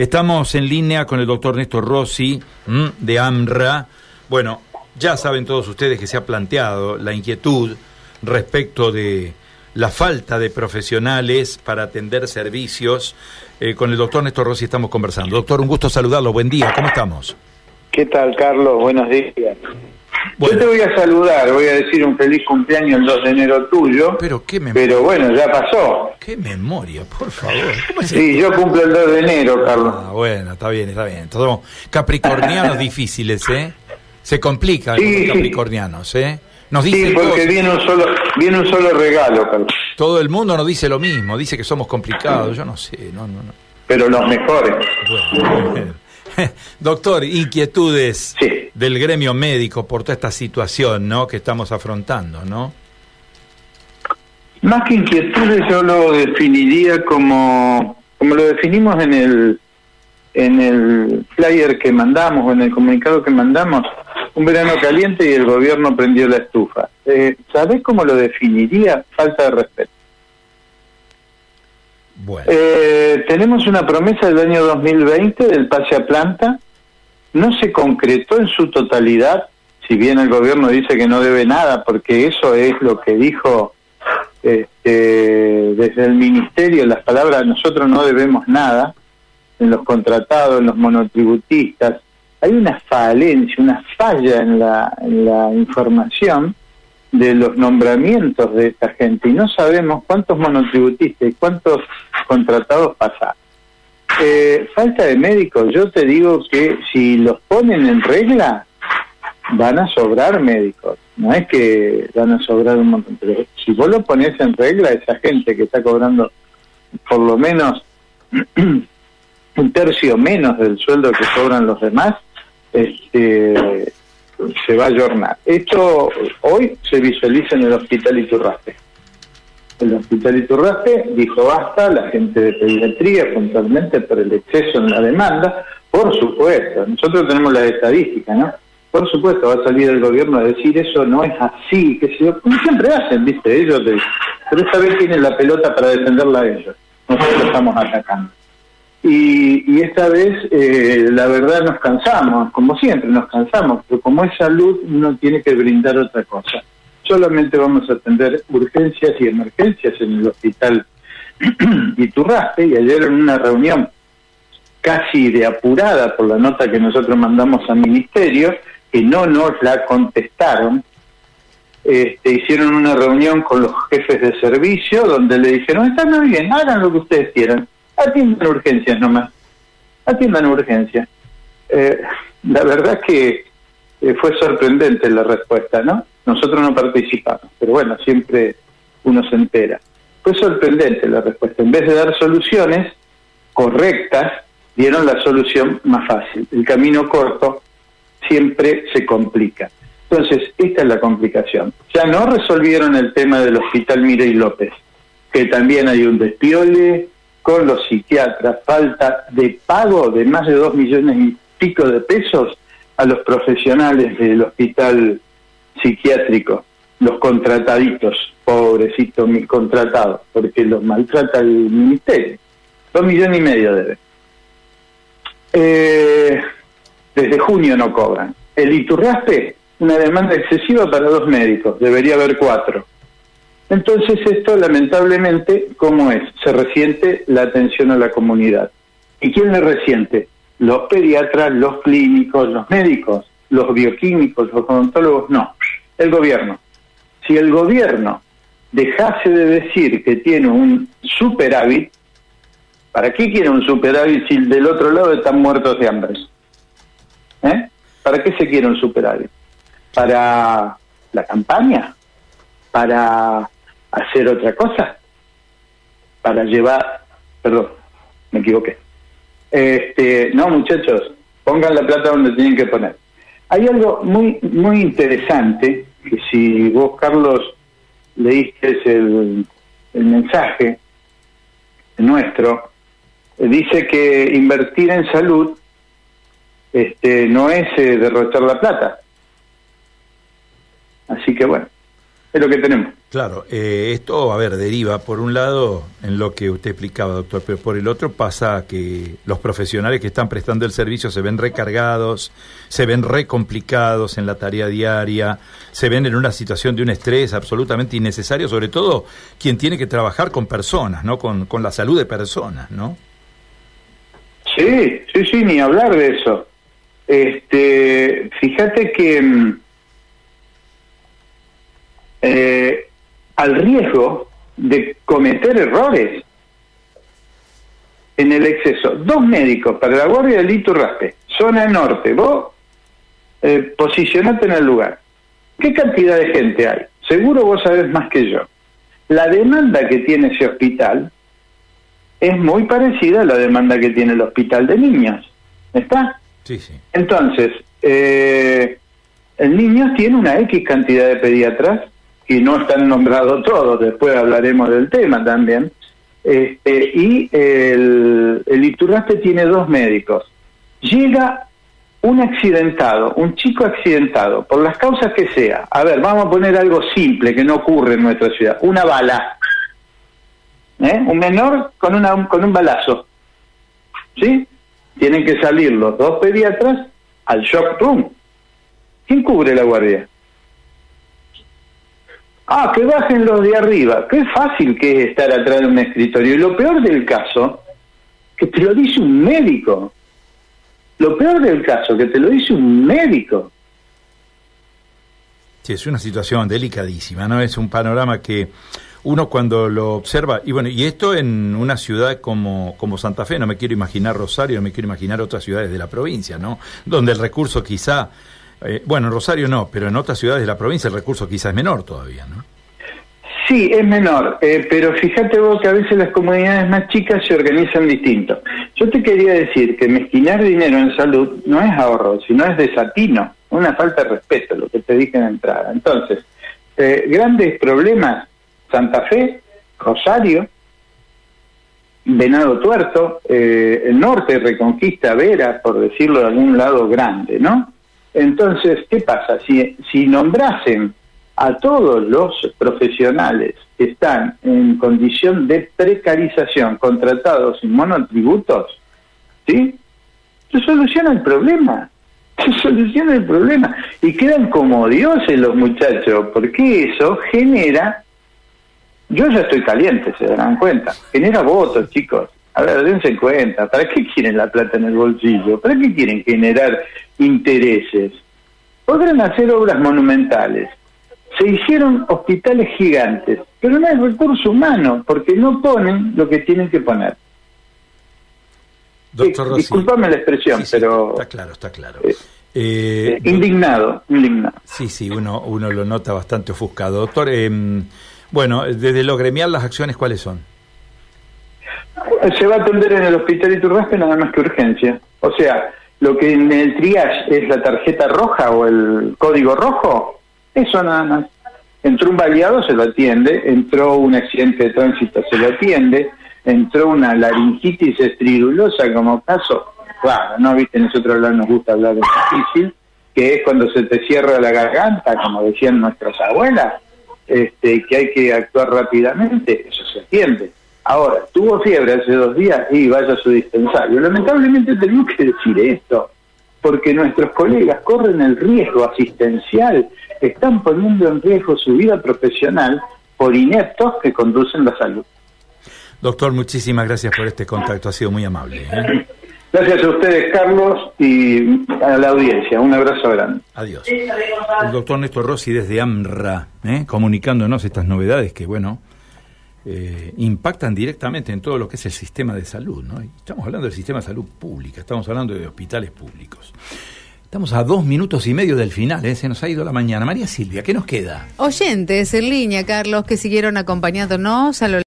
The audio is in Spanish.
Estamos en línea con el doctor Néstor Rossi de AMRA. Bueno, ya saben todos ustedes que se ha planteado la inquietud respecto de la falta de profesionales para atender servicios. Eh, con el doctor Néstor Rossi estamos conversando. Doctor, un gusto saludarlo. Buen día, ¿cómo estamos? ¿Qué tal, Carlos? Buenos días. Yo te voy a saludar, voy a decir un feliz cumpleaños el 2 de enero tuyo. Pero qué Pero bueno, ya pasó. Qué memoria, por favor. sí, yo cumplo el 2 de enero, Carlos. Ah, bueno, está bien, está bien. Todos capricornianos difíciles, ¿eh? Se complican los capricornianos, ¿eh? Nos dice sí, porque viene un solo viene un solo regalo, Carlos. Todo el mundo nos dice lo mismo, dice que somos complicados, yo no sé, no, no, no. Pero los mejores. Bueno, Doctor, inquietudes del gremio médico por toda esta situación ¿no? que estamos afrontando, ¿no? Más que inquietudes yo lo definiría como, como lo definimos en el, en el flyer que mandamos o en el comunicado que mandamos, un verano caliente y el gobierno prendió la estufa. Eh, ¿Sabés cómo lo definiría? Falta de respeto. Eh, tenemos una promesa del año 2020 del pase a planta. No se concretó en su totalidad, si bien el gobierno dice que no debe nada, porque eso es lo que dijo este, desde el ministerio, las palabras nosotros no debemos nada, en los contratados, en los monotributistas. Hay una falencia, una falla en la, en la información de los nombramientos de esta gente y no sabemos cuántos monotributistas y cuántos contratados pasan. Eh, falta de médicos, yo te digo que si los ponen en regla, van a sobrar médicos. No es que van a sobrar un montón, pero si vos lo pones en regla, esa gente que está cobrando por lo menos un tercio menos del sueldo que cobran los demás, este, se va a jornar. Esto hoy se visualiza en el Hospital Iturraste. El Hospital Iturraste dijo basta, la gente de pediatría, puntualmente por el exceso en la demanda, por supuesto, nosotros tenemos la estadística, ¿no? Por supuesto, va a salir el gobierno a decir eso no es así, que se como siempre hacen, ¿viste? Ellos, pero esta vez tienen la pelota para defenderla a ellos. Nosotros estamos atacando. Y, esta vez, eh, la verdad, nos cansamos, como siempre, nos cansamos, pero como es salud, uno tiene que brindar otra cosa. Solamente vamos a atender urgencias y emergencias en el hospital Iturraste, y ayer en una reunión casi de apurada por la nota que nosotros mandamos al ministerio, que no nos la contestaron, este, hicieron una reunión con los jefes de servicio donde le dijeron, está muy bien, hagan lo que ustedes quieran atiendan urgencias nomás, atiendan urgencias. Eh, la verdad que eh, fue sorprendente la respuesta, ¿no? Nosotros no participamos, pero bueno, siempre uno se entera. Fue sorprendente la respuesta. En vez de dar soluciones correctas, dieron la solución más fácil. El camino corto siempre se complica. Entonces, esta es la complicación. Ya no resolvieron el tema del hospital Mirey López, que también hay un despiole, con los psiquiatras, falta de pago de más de dos millones y pico de pesos a los profesionales del hospital psiquiátrico, los contrataditos, pobrecitos mis contratados, porque los maltrata el ministerio. Dos millones y medio debe. Eh, desde junio no cobran. El Iturraspe, una demanda excesiva para dos médicos, debería haber cuatro. Entonces esto lamentablemente, ¿cómo es? Se resiente la atención a la comunidad. ¿Y quién le resiente? Los pediatras, los clínicos, los médicos, los bioquímicos, los odontólogos, no, el gobierno. Si el gobierno dejase de decir que tiene un superávit, ¿para qué quiere un superávit si del otro lado están muertos de hambre? ¿Eh? ¿Para qué se quiere un superávit? ¿Para la campaña? ¿Para hacer otra cosa para llevar, perdón, me equivoqué. Este, no, muchachos, pongan la plata donde tienen que poner. Hay algo muy muy interesante que si vos Carlos leíste el, el mensaje nuestro dice que invertir en salud este no es eh, derrochar la plata. Así que bueno, es lo que tenemos. Claro, eh, esto, a ver, deriva por un lado en lo que usted explicaba, doctor, pero por el otro pasa que los profesionales que están prestando el servicio se ven recargados, se ven recomplicados en la tarea diaria, se ven en una situación de un estrés absolutamente innecesario, sobre todo quien tiene que trabajar con personas, ¿no? Con, con la salud de personas, ¿no? Sí, sí, sí, ni hablar de eso. Este, fíjate que mm, eh, al riesgo de cometer errores en el exceso. Dos médicos para la Guardia del Iturraspe, zona norte, vos eh, posicionate en el lugar. ¿Qué cantidad de gente hay? Seguro vos sabés más que yo. La demanda que tiene ese hospital es muy parecida a la demanda que tiene el hospital de niños. ¿Está? Sí, sí. Entonces, eh, el niño tiene una X cantidad de pediatras y no están nombrados todos, después hablaremos del tema también. Este, y el, el tiene dos médicos. Llega un accidentado, un chico accidentado, por las causas que sea. A ver, vamos a poner algo simple que no ocurre en nuestra ciudad. Una bala. ¿Eh? Un menor con, una, con un balazo. ¿Sí? Tienen que salir los dos pediatras al shock room. ¿Quién cubre la guardia? Ah, que bajen los de arriba. Qué fácil que es estar atrás de un escritorio. Y lo peor del caso, que te lo dice un médico. Lo peor del caso, que te lo dice un médico. Sí, es una situación delicadísima, ¿no? Es un panorama que uno cuando lo observa, y bueno, y esto en una ciudad como, como Santa Fe, no me quiero imaginar Rosario, no me quiero imaginar otras ciudades de la provincia, ¿no? Donde el recurso quizá eh, bueno, en Rosario no, pero en otras ciudades de la provincia el recurso quizás es menor todavía, ¿no? Sí, es menor, eh, pero fíjate vos que a veces las comunidades más chicas se organizan distinto. Yo te quería decir que mezquinar dinero en salud no es ahorro, sino es desatino, una falta de respeto, lo que te dije en entrada. Entonces, eh, grandes problemas, Santa Fe, Rosario, Venado Tuerto, el norte, Reconquista, Vera, por decirlo de algún lado grande, ¿no? Entonces, ¿qué pasa? Si, si nombrasen a todos los profesionales que están en condición de precarización, contratados sin monotributos, ¿sí? Se soluciona el problema. Se soluciona el problema. Y quedan como dioses los muchachos, porque eso genera. Yo ya estoy caliente, se darán cuenta. Genera votos, chicos. A ver, dense cuenta, ¿para qué quieren la plata en el bolsillo? ¿Para qué quieren generar intereses? Podrán hacer obras monumentales. Se hicieron hospitales gigantes, pero no hay recurso humano, porque no ponen lo que tienen que poner. Doctor disculpame la expresión, pero... Está claro, está claro. Eh, eh, indignado, indignado. Sí, sí, uno, uno lo nota bastante ofuscado. Doctor, em, bueno, desde lo gremial, ¿las acciones cuáles son? Se va a atender en el hospital Iturraspe nada más que urgencia. O sea, lo que en el triage es la tarjeta roja o el código rojo, eso nada más. Entró un baleado, se lo atiende, entró un accidente de tránsito, se lo atiende, entró una laringitis estridulosa como caso, claro, no viste, nosotros nos gusta hablar de difícil, que es cuando se te cierra la garganta, como decían nuestras abuelas, este, que hay que actuar rápidamente, eso se atiende Ahora, tuvo fiebre hace dos días y vaya a su dispensario. Lamentablemente tenemos que decir esto, porque nuestros colegas corren el riesgo asistencial, están poniendo en riesgo su vida profesional por ineptos que conducen la salud. Doctor, muchísimas gracias por este contacto, ha sido muy amable. ¿eh? Gracias a ustedes, Carlos, y a la audiencia. Un abrazo grande. Adiós. El doctor Néstor Rossi desde AMRA, ¿eh? comunicándonos estas novedades que, bueno, eh, impactan directamente en todo lo que es el sistema de salud. ¿no? Estamos hablando del sistema de salud pública, estamos hablando de hospitales públicos. Estamos a dos minutos y medio del final, ¿eh? se nos ha ido la mañana. María Silvia, ¿qué nos queda? Oyentes en línea, Carlos, que siguieron acompañándonos a lo